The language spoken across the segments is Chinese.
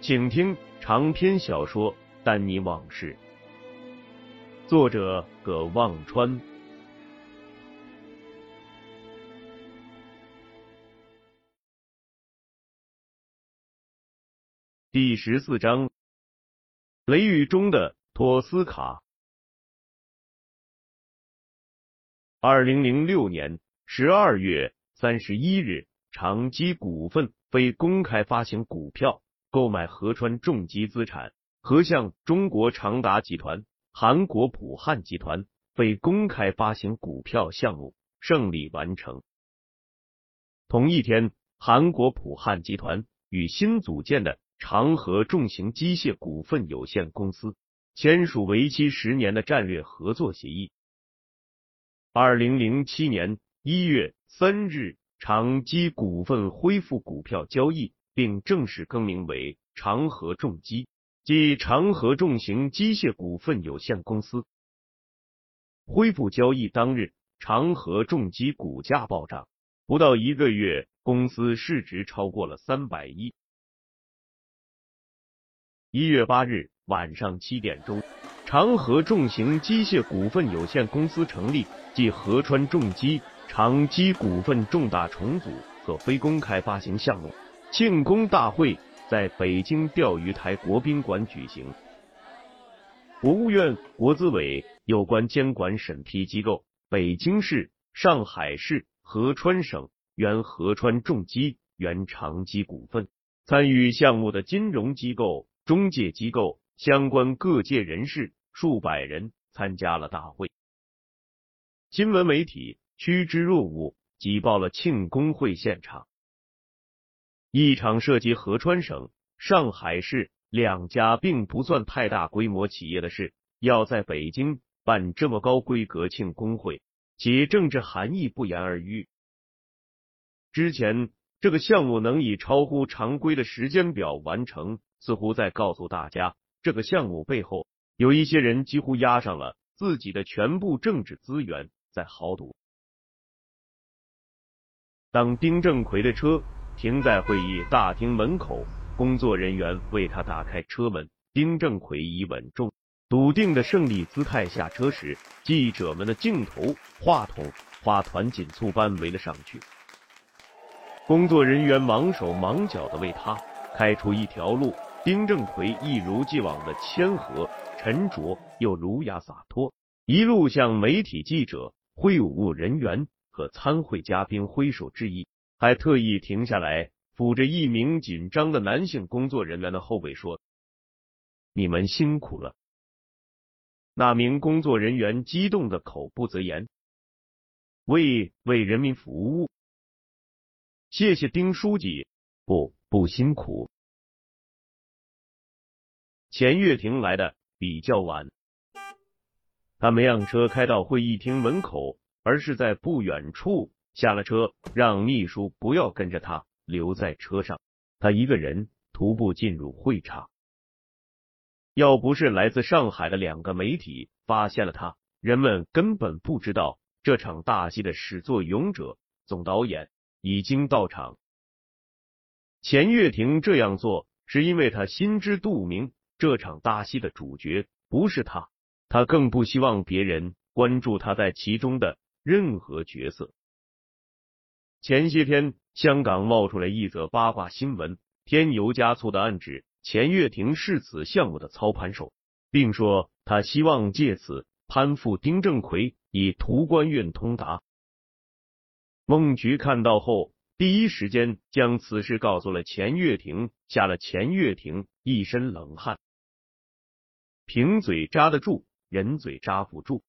请听长篇小说《丹尼往事》，作者葛望川。第十四章，雷雨中的托斯卡。二零零六年十二月三十一日，长基股份非公开发行股票购买合川重机资产，和向中国长达集团、韩国普汉集团非公开发行股票项目胜利完成。同一天，韩国普汉集团与新组建的。长河重型机械股份有限公司签署为期十年的战略合作协议。二零零七年一月三日，长机股份恢复股票交易，并正式更名为长河重机，即长河重型机械股份有限公司。恢复交易当日，长河重机股价暴涨，不到一个月，公司市值超过了三百亿。一月八日晚上七点钟，长河重型机械股份有限公司成立暨河川重机长机股份重大重组和非公开发行项目庆功大会在北京钓鱼台国宾馆举行。国务院国资委有关监管审批机构、北京市、上海市、合川省原合川重机原长机股份参与项目的金融机构。中介机构、相关各界人士数百人参加了大会。新闻媒体趋之若鹜，挤爆了庆功会现场。一场涉及合川省、上海市两家并不算太大规模企业的事，要在北京办这么高规格庆功会，其政治含义不言而喻。之前这个项目能以超乎常规的时间表完成。似乎在告诉大家，这个项目背后有一些人几乎压上了自己的全部政治资源在豪赌。当丁正奎的车停在会议大厅门口，工作人员为他打开车门，丁正奎以稳重、笃定的胜利姿态下车时，记者们的镜头、话筒花团锦簇般围了上去，工作人员忙手忙脚的为他开出一条路。丁正奎一如既往的谦和、沉着又儒雅洒脱，一路向媒体记者、会务人员和参会嘉宾挥手致意，还特意停下来抚着一名紧张的男性工作人员的后背说：“你们辛苦了。”那名工作人员激动的口不择言：“为为人民服务，谢谢丁书记，不不辛苦。”钱月亭来的比较晚，他没让车开到会议厅门口，而是在不远处下了车，让秘书不要跟着他留在车上，他一个人徒步进入会场。要不是来自上海的两个媒体发现了他，人们根本不知道这场大戏的始作俑者总导演已经到场。钱月婷这样做，是因为他心知肚明。这场大戏的主角不是他，他更不希望别人关注他在其中的任何角色。前些天香港冒出来一则八卦新闻，添油加醋的暗指钱月亭是此项目的操盘手，并说他希望借此攀附丁正奎，以图官运通达。孟菊看到后，第一时间将此事告诉了钱月亭，吓了钱月亭一身冷汗。瓶嘴扎得住，人嘴扎不住。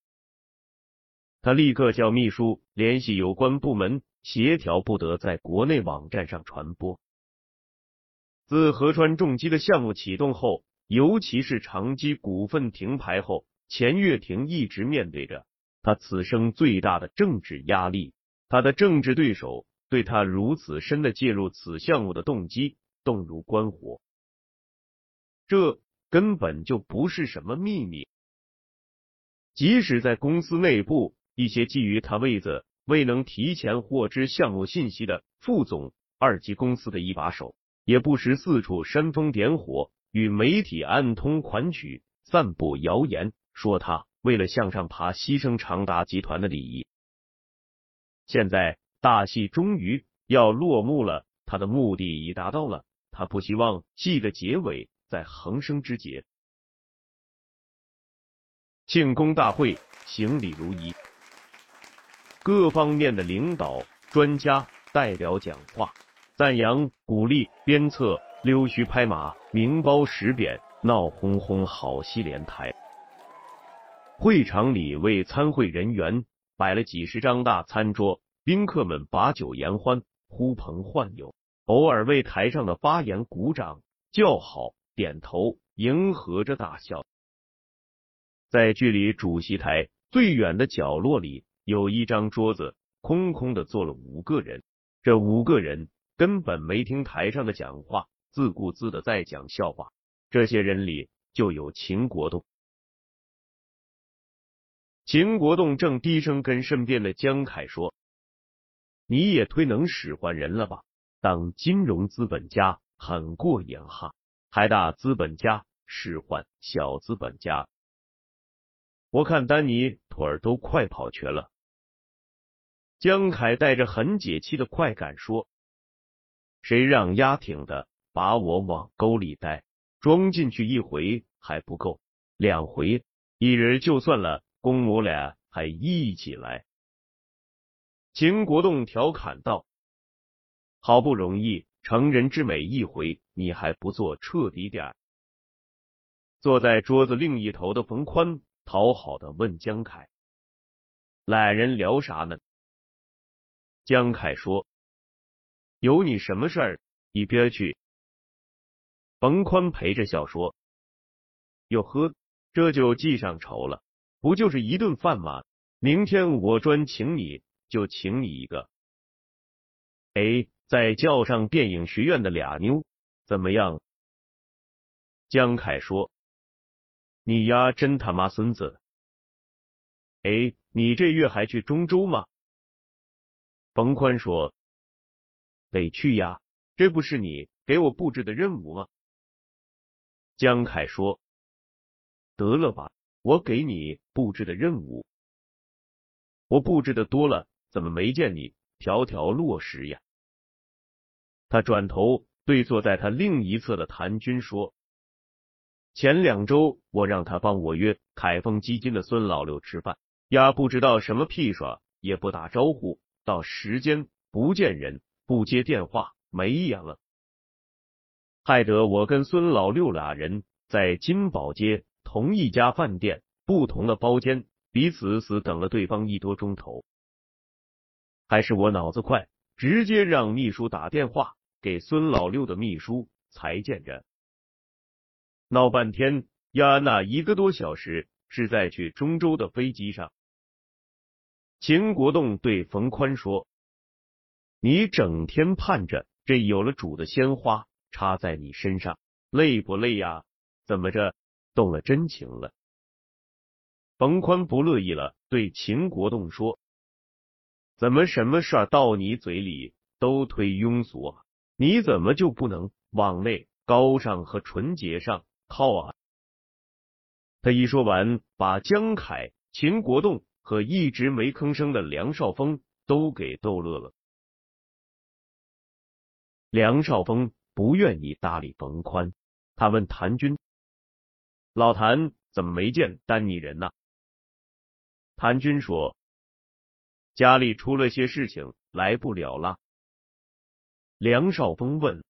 他立刻叫秘书联系有关部门，协调不得在国内网站上传播。自合川重机的项目启动后，尤其是长基股份停牌后，钱月亭一直面对着他此生最大的政治压力。他的政治对手对他如此深的介入此项目的动机动如观火，这根本就不是什么秘密。即使在公司内部。一些觊觎他位子、未能提前获知项目信息的副总、二级公司的一把手，也不时四处煽风点火，与媒体暗通款曲，散布谣言，说他为了向上爬，牺牲长达集团的利益。现在大戏终于要落幕了，他的目的已达到了，他不希望戏的结尾在横生枝节。庆功大会，行礼如仪。各方面的领导、专家代表讲话，赞扬、鼓励、鞭策、溜须拍马、明褒实贬，闹哄哄，好戏连台。会场里为参会人员摆了几十张大餐桌，宾客们把酒言欢，呼朋唤友，偶尔为台上的发言鼓掌、叫好、点头，迎合着大笑。在距离主席台最远的角落里。有一张桌子空空的，坐了五个人。这五个人根本没听台上的讲话，自顾自的在讲笑话。这些人里就有秦国栋。秦国栋正低声跟身边的江凯说：“你也忒能使唤人了吧？当金融资本家很过瘾哈，还大资本家使唤小资本家。我看丹尼腿儿都快跑瘸了。”江凯带着很解气的快感说：“谁让丫挺的把我往沟里带，装进去一回还不够，两回一人就算了，公母俩还一起来。”秦国栋调侃道：“好不容易成人之美一回，你还不做彻底点？”坐在桌子另一头的冯宽讨好的问江凯：“俩人聊啥呢？”江凯说：“有你什么事儿？一边去。”冯宽陪着笑说：“哟呵，这就记上仇了，不就是一顿饭吗？明天我专请你，就请你一个。哎，再叫上电影学院的俩妞，怎么样？”江凯说：“你丫真他妈孙子！哎，你这月还去中州吗？”冯宽说：“得去呀，这不是你给我布置的任务吗？”江凯说：“得了吧，我给你布置的任务，我布置的多了，怎么没见你条条落实呀？”他转头对坐在他另一侧的谭军说：“前两周我让他帮我约凯丰基金的孙老六吃饭，呀，不知道什么屁耍，也不打招呼。”到时间不见人，不接电话，没眼了，害得我跟孙老六俩人在金宝街同一家饭店不同的包间，彼此死等了对方一多钟头。还是我脑子快，直接让秘书打电话给孙老六的秘书才见着，闹半天呀，那一个多小时是在去中州的飞机上。秦国栋对冯宽说：“你整天盼着这有了主的鲜花插在你身上，累不累呀？怎么着，动了真情了？”冯宽不乐意了，对秦国栋说：“怎么什么事儿到你嘴里都忒庸俗啊？你怎么就不能往那高尚和纯洁上靠啊？”他一说完，把江凯、秦国栋。和一直没吭声的梁少峰都给逗乐了。梁少峰不愿意搭理冯宽，他问谭军：“老谭，怎么没见丹尼人呢？”谭军说：“家里出了些事情，来不了了。”梁少峰问：“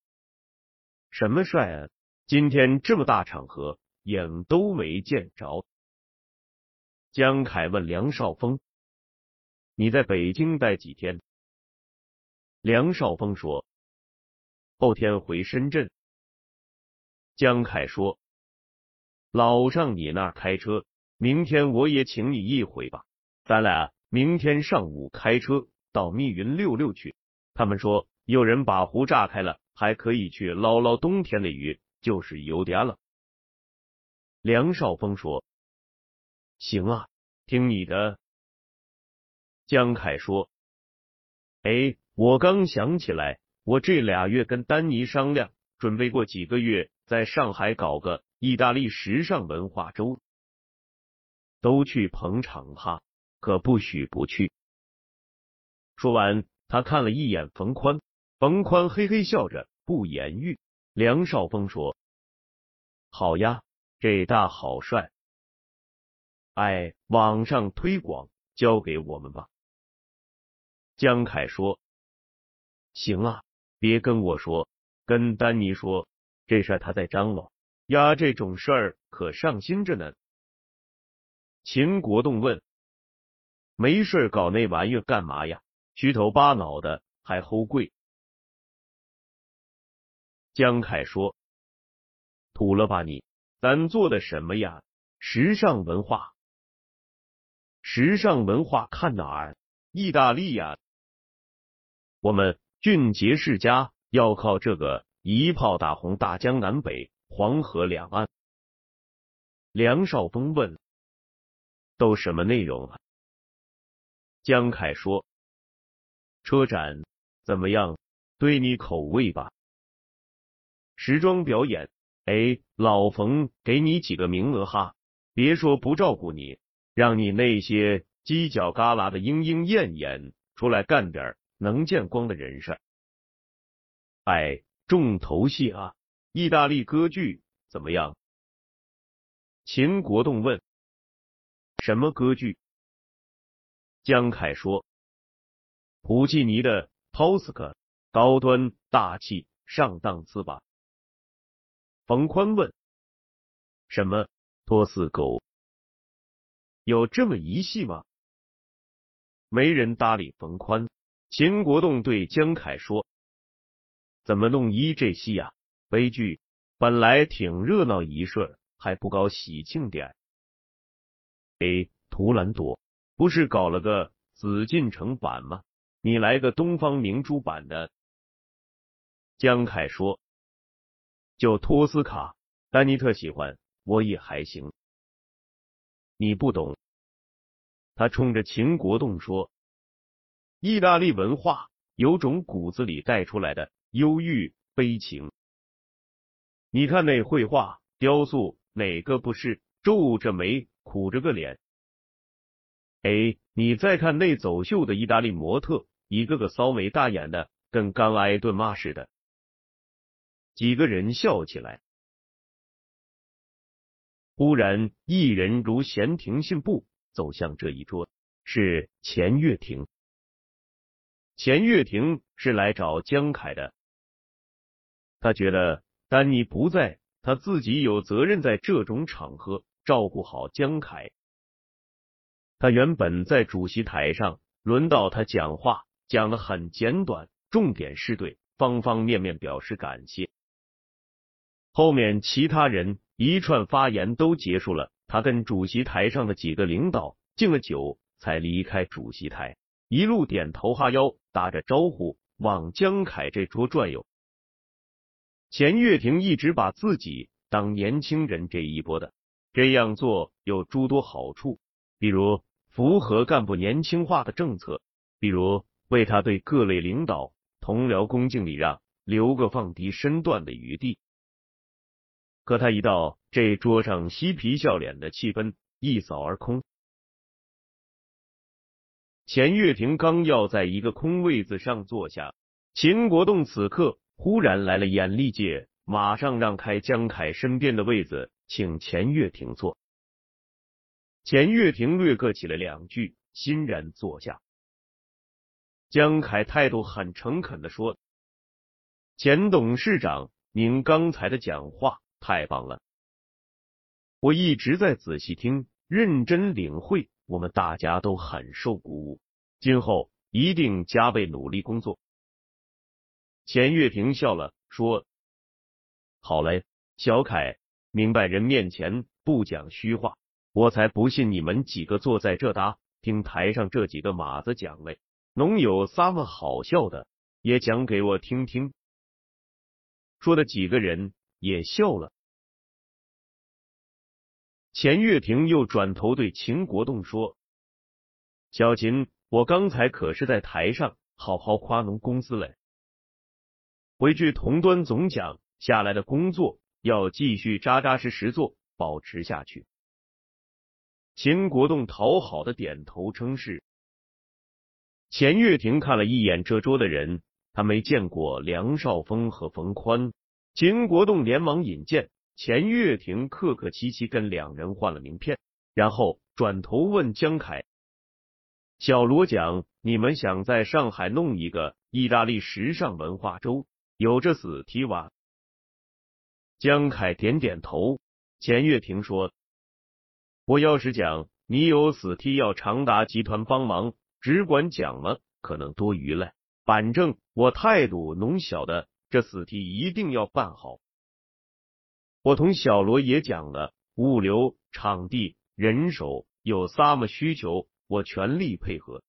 什么帅啊？今天这么大场合，影都没见着。”江凯问梁少峰：“你在北京待几天？”梁少峰说：“后天回深圳。”江凯说：“老上你那开车，明天我也请你一回吧。咱俩明天上午开车到密云溜溜去。他们说有人把湖炸开了，还可以去捞捞冬天的鱼，就是油点了。”梁少峰说。行啊，听你的。江凯说：“哎，我刚想起来，我这俩月跟丹尼商量，准备过几个月在上海搞个意大利时尚文化周，都去捧场哈，可不许不去。”说完，他看了一眼冯宽，冯宽嘿嘿笑着不言语。梁少峰说：“好呀，这大好帅。”哎，网上推广交给我们吧。江凯说：“行啊，别跟我说，跟丹尼说，这事他在张罗呀，这种事儿可上心着呢。”秦国栋问：“没事搞那玩意干嘛呀？虚头巴脑的还齁贵。”江凯说：“土了吧你？咱做的什么呀？时尚文化。”时尚文化看哪儿？意大利呀！我们俊杰世家要靠这个一炮打红大江南北、黄河两岸。梁少峰问：“都什么内容啊？”江凯说：“车展怎么样？对你口味吧。时装表演，哎，老冯给你几个名额哈，别说不照顾你。”让你那些犄角旮旯的莺莺燕燕出来干点能见光的人事儿。哎，重头戏啊！意大利歌剧怎么样？秦国栋问。什么歌剧？江凯说。普契尼的《托斯克》，高端大气上档次吧？冯宽问。什么？托斯狗？有这么一戏吗？没人搭理冯宽。秦国栋对江凯说：“怎么弄一这戏呀？悲剧，本来挺热闹一瞬，还不搞喜庆点？哎，图兰朵不是搞了个紫禁城版吗？你来个东方明珠版的。”江凯说：“就托斯卡，丹尼特喜欢，我也还行。”你不懂，他冲着秦国栋说：“意大利文化有种骨子里带出来的忧郁悲情。你看那绘画、雕塑，哪个不是皱着眉、苦着个脸？哎，你再看那走秀的意大利模特，一个个骚眉大眼的，跟刚挨顿骂似的。”几个人笑起来。忽然，一人如闲庭信步走向这一桌，是钱月亭。钱月亭是来找江凯的，他觉得丹尼不在，他自己有责任在这种场合照顾好江凯。他原本在主席台上，轮到他讲话，讲的很简短，重点是对方方面面表示感谢。后面其他人。一串发言都结束了，他跟主席台上的几个领导敬了酒，才离开主席台，一路点头哈腰，打着招呼往江凯这桌转悠。钱月亭一直把自己当年轻人这一波的，这样做有诸多好处，比如符合干部年轻化的政策，比如为他对各类领导同僚恭敬礼让留个放低身段的余地。可他一到这桌上，嬉皮笑脸的气氛一扫而空。钱月亭刚要在一个空位子上坐下，秦国栋此刻忽然来了眼力界，马上让开江凯身边的位子，请钱月亭坐。钱月亭略客气了两句，欣然坐下。江凯态度很诚恳的说：“钱董事长，您刚才的讲话太棒了，我一直在仔细听，认真领会，我们大家都很受鼓舞，今后一定加倍努力工作。”钱月平笑了，说：“好嘞，小凯，明白人面前不讲虚话。”我才不信你们几个坐在这搭，听台上这几个马子讲嘞，能有撒么好笑的？也讲给我听听。说的几个人也笑了。钱月亭又转头对秦国栋说：“小秦，我刚才可是在台上好好夸侬公司嘞，回去同端总讲下来的工作要继续扎扎实实做，保持下去。”秦国栋讨好的点头称是。钱月亭看了一眼这桌的人，他没见过梁少峰和冯宽。秦国栋连忙引荐，钱月亭客客气气跟两人换了名片，然后转头问江凯：“小罗讲，你们想在上海弄一个意大利时尚文化周，有这死题哇？”江凯点点头。钱月亭说。我要是讲你有死梯要长达集团帮忙，只管讲了，可能多余了。反正我态度侬晓得，这死题一定要办好。我同小罗也讲了，物流、场地、人手有啥么需求，我全力配合。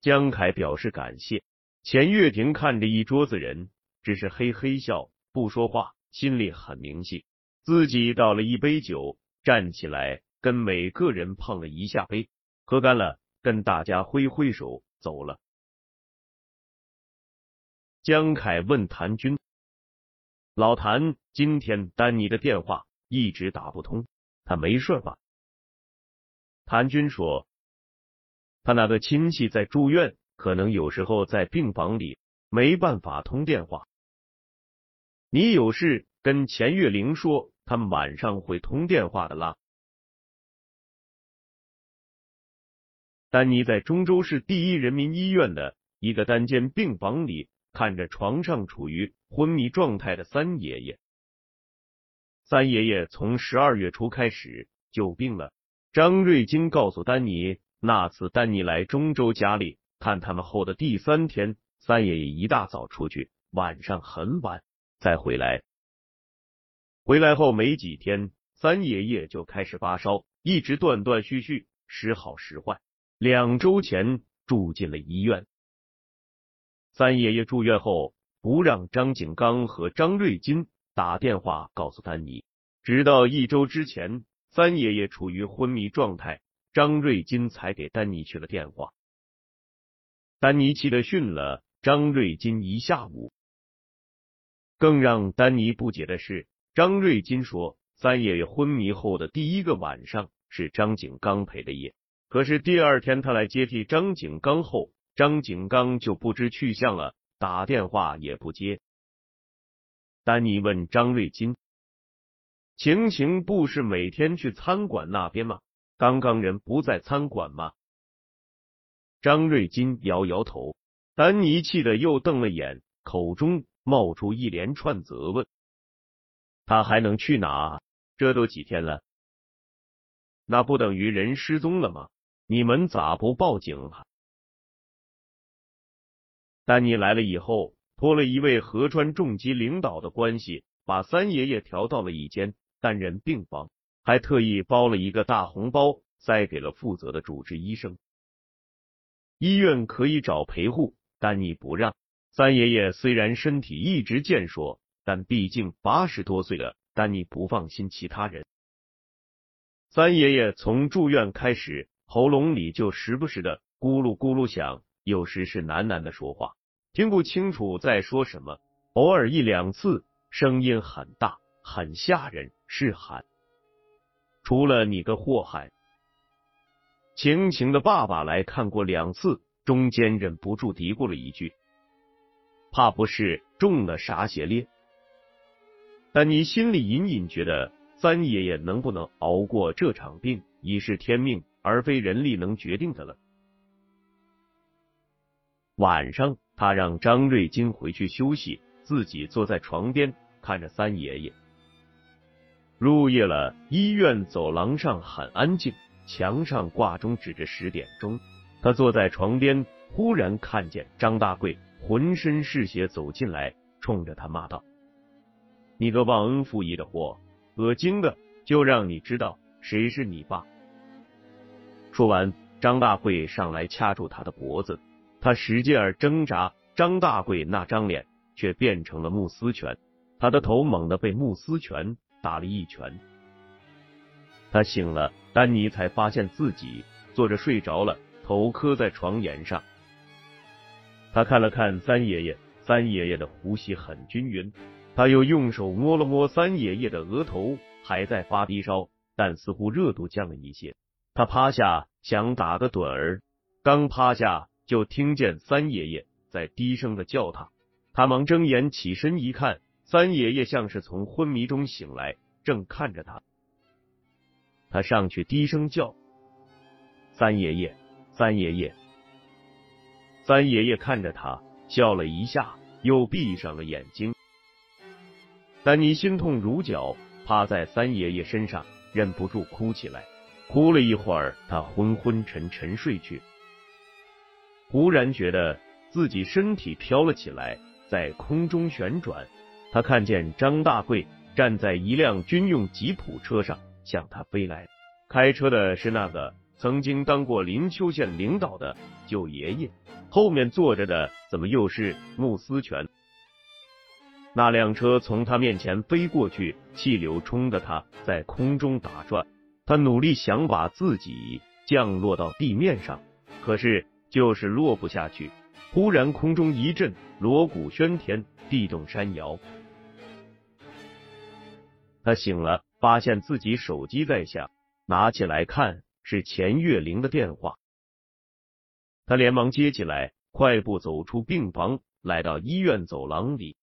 江凯表示感谢。钱月亭看着一桌子人，只是嘿嘿笑，不说话，心里很明细。自己倒了一杯酒。站起来，跟每个人碰了一下杯，喝干了，跟大家挥挥手走了。江凯问谭军：“老谭，今天丹尼的电话一直打不通，他没事吧？”谭军说：“他那个亲戚在住院，可能有时候在病房里，没办法通电话。你有事跟钱月玲说。”他们晚上会通电话的啦。丹尼在中州市第一人民医院的一个单间病房里，看着床上处于昏迷状态的三爷爷。三爷爷从十二月初开始就病了。张瑞金告诉丹尼，那次丹尼来中州家里看他们后的第三天，三爷爷一大早出去，晚上很晚再回来。回来后没几天，三爷爷就开始发烧，一直断断续续，时好时坏。两周前住进了医院。三爷爷住院后，不让张景刚和张瑞金打电话告诉丹尼，直到一周之前，三爷爷处于昏迷状态，张瑞金才给丹尼去了电话。丹尼气得训了张瑞金一下午。更让丹尼不解的是。张瑞金说，三爷爷昏迷后的第一个晚上是张景刚陪的夜，可是第二天他来接替张景刚后，张景刚就不知去向了，打电话也不接。丹尼问张瑞金：“晴晴不是每天去餐馆那边吗？刚刚人不在餐馆吗？”张瑞金摇摇头。丹尼气得又瞪了眼，口中冒出一连串责问。他还能去哪？这都几天了，那不等于人失踪了吗？你们咋不报警啊？丹尼来了以后，托了一位河川重疾领导的关系，把三爷爷调到了一间单人病房，还特意包了一个大红包，塞给了负责的主治医生。医院可以找陪护，丹尼不让。三爷爷虽然身体一直健硕。但毕竟八十多岁了，丹尼不放心其他人。三爷爷从住院开始，喉咙里就时不时的咕噜咕噜响，有时是喃喃的说话，听不清楚在说什么。偶尔一两次，声音很大，很吓人，是喊：“除了你个祸害！”晴晴的爸爸来看过两次，中间忍不住嘀咕了一句。怕不是中了啥邪咧。但你心里隐隐觉得，三爷爷能不能熬过这场病，已是天命，而非人力能决定的了。晚上，他让张瑞金回去休息，自己坐在床边看着三爷爷。入夜了，医院走廊上很安静，墙上挂钟指着十点钟。他坐在床边，忽然看见张大贵浑身是血走进来，冲着他骂道。你个忘恩负义的货，恶心的，就让你知道谁是你爸！说完，张大贵上来掐住他的脖子，他使劲儿挣扎，张大贵那张脸却变成了穆斯拳，他的头猛地被穆斯拳打了一拳。他醒了，丹尼才发现自己坐着睡着了，头磕在床沿上。他看了看三爷爷，三爷爷的呼吸很均匀。他又用手摸了摸三爷爷的额头，还在发低烧，但似乎热度降了一些。他趴下想打个盹儿，刚趴下就听见三爷爷在低声的叫他。他忙睁眼起身一看，三爷爷像是从昏迷中醒来，正看着他。他上去低声叫：“三爷爷，三爷爷。”三爷爷看着他笑了一下，又闭上了眼睛。丹尼心痛如绞，趴在三爷爷身上，忍不住哭起来。哭了一会儿，他昏昏沉沉睡去。忽然觉得自己身体飘了起来，在空中旋转。他看见张大贵站在一辆军用吉普车上，向他飞来。开车的是那个曾经当过林丘县领导的舅爷爷，后面坐着的怎么又是穆思全？那辆车从他面前飞过去，气流冲得他在空中打转。他努力想把自己降落到地面上，可是就是落不下去。忽然空中一震，锣鼓喧天，地动山摇。他醒了，发现自己手机在响，拿起来看，是钱月玲的电话。他连忙接起来，快步走出病房，来到医院走廊里。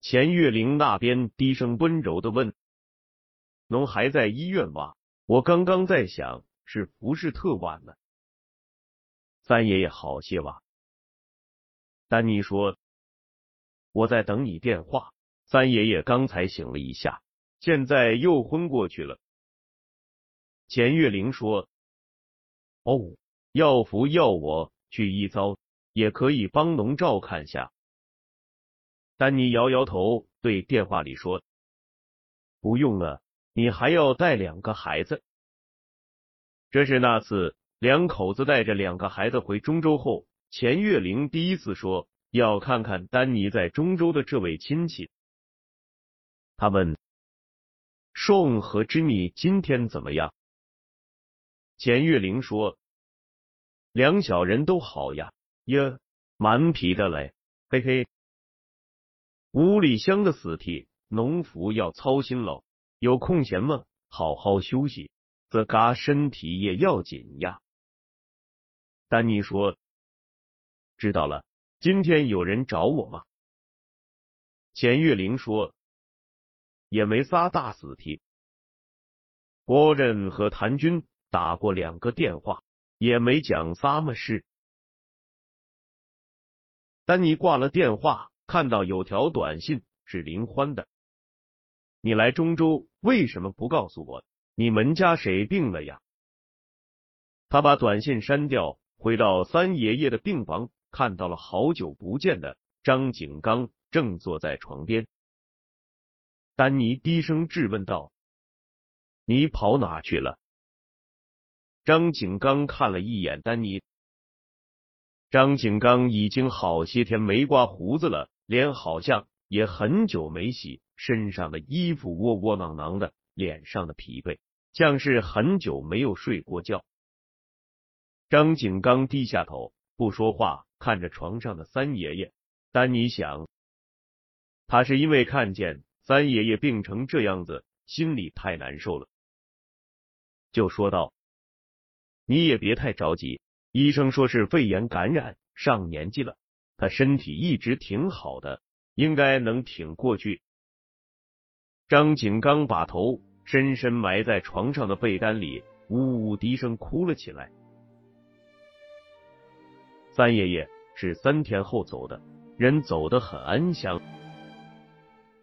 钱月玲那边低声温柔的问：“侬还在医院吧？我刚刚在想，是不是特晚了？”三爷爷好些吧？丹尼说：“我在等你电话。”三爷爷刚才醒了一下，现在又昏过去了。钱月玲说：“哦，药服要我去一遭，也可以帮侬照看下。”丹尼摇摇头，对电话里说：“不用了，你还要带两个孩子。”这是那次两口子带着两个孩子回中州后，钱月玲第一次说要看看丹尼在中州的这位亲戚。他问：“宋和芝米今天怎么样？”钱月玲说：“两小人都好呀，呀，蛮皮的嘞，嘿嘿。”五里乡的死体，农夫要操心喽。有空闲吗？好好休息，自嘎身体也要紧呀。丹尼说：“知道了。”今天有人找我吗？钱月玲说：“也没仨大死题。”郭振和谭军打过两个电话，也没讲啥么事。丹尼挂了电话。看到有条短信是林欢的，你来中州为什么不告诉我？你们家谁病了呀？他把短信删掉，回到三爷爷的病房，看到了好久不见的张景刚正坐在床边。丹尼低声质问道：“你跑哪去了？”张景刚看了一眼丹尼，张景刚已经好些天没刮胡子了。脸好像也很久没洗，身上的衣服窝窝囊囊的，脸上的疲惫像是很久没有睡过觉。张景刚低下头不说话，看着床上的三爷爷。丹尼想，他是因为看见三爷爷病成这样子，心里太难受了，就说道：“你也别太着急，医生说是肺炎感染，上年纪了。”他身体一直挺好的，应该能挺过去。张景刚把头深深埋在床上的被单里，呜呜低声哭了起来。三爷爷是三天后走的，人走得很安详。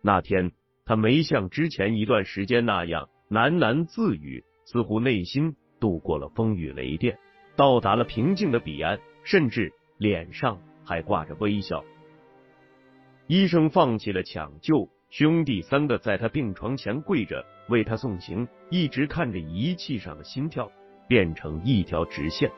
那天他没像之前一段时间那样喃喃自语，似乎内心度过了风雨雷电，到达了平静的彼岸，甚至脸上还挂着微笑。医生放弃了抢救，兄弟三个在他病床前跪着为他送行，一直看着仪器上的心跳变成一条直线。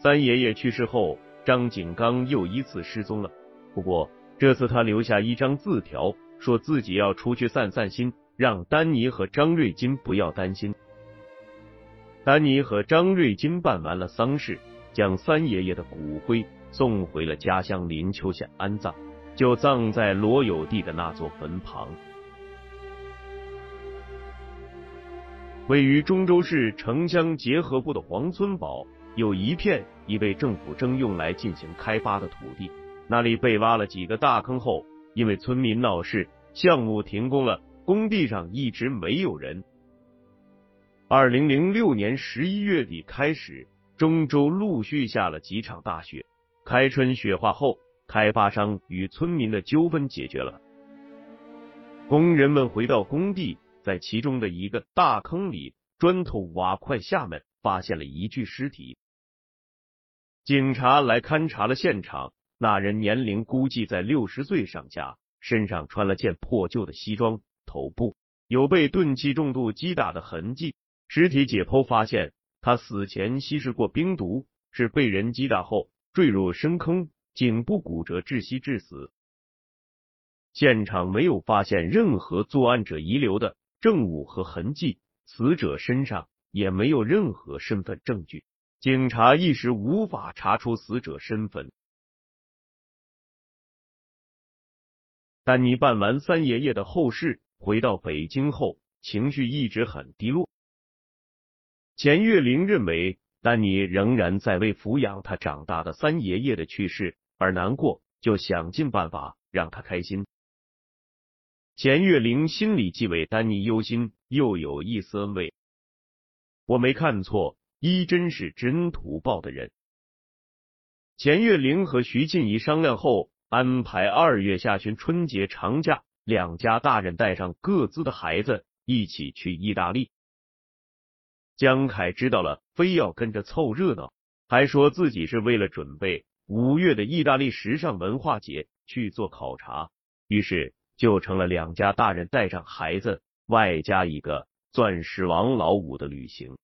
三爷爷去世后，张景刚又一次失踪了。不过这次他留下一张字条，说自己要出去散散心，让丹尼和张瑞金不要担心。丹尼和张瑞金办完了丧事，将三爷爷的骨灰送回了家乡林丘县安葬，就葬在罗有地的那座坟旁。位于中州市城乡结合部的黄村堡。有一片已被政府征用来进行开发的土地，那里被挖了几个大坑后，因为村民闹事，项目停工了，工地上一直没有人。二零零六年十一月底开始，中州陆续下了几场大雪，开春雪化后，开发商与村民的纠纷解决了，工人们回到工地，在其中的一个大坑里，砖头瓦块下面发现了一具尸体。警察来勘察了现场，那人年龄估计在六十岁上下，身上穿了件破旧的西装，头部有被钝器重度击打的痕迹。尸体解剖发现，他死前吸食过冰毒，是被人击打后坠入深坑，颈部骨折窒息致死。现场没有发现任何作案者遗留的证物和痕迹，死者身上也没有任何身份证据。警察一时无法查出死者身份。丹尼办完三爷爷的后事，回到北京后，情绪一直很低落。钱月玲认为，丹尼仍然在为抚养他长大的三爷爷的去世而难过，就想尽办法让他开心。钱月玲心里既为丹尼忧心，又有一丝安慰。我没看错。一真是知恩图报的人。钱月玲和徐静怡商量后，安排二月下旬春节长假，两家大人带上各自的孩子一起去意大利。江凯知道了，非要跟着凑热闹，还说自己是为了准备五月的意大利时尚文化节去做考察，于是就成了两家大人带上孩子，外加一个钻石王老五的旅行。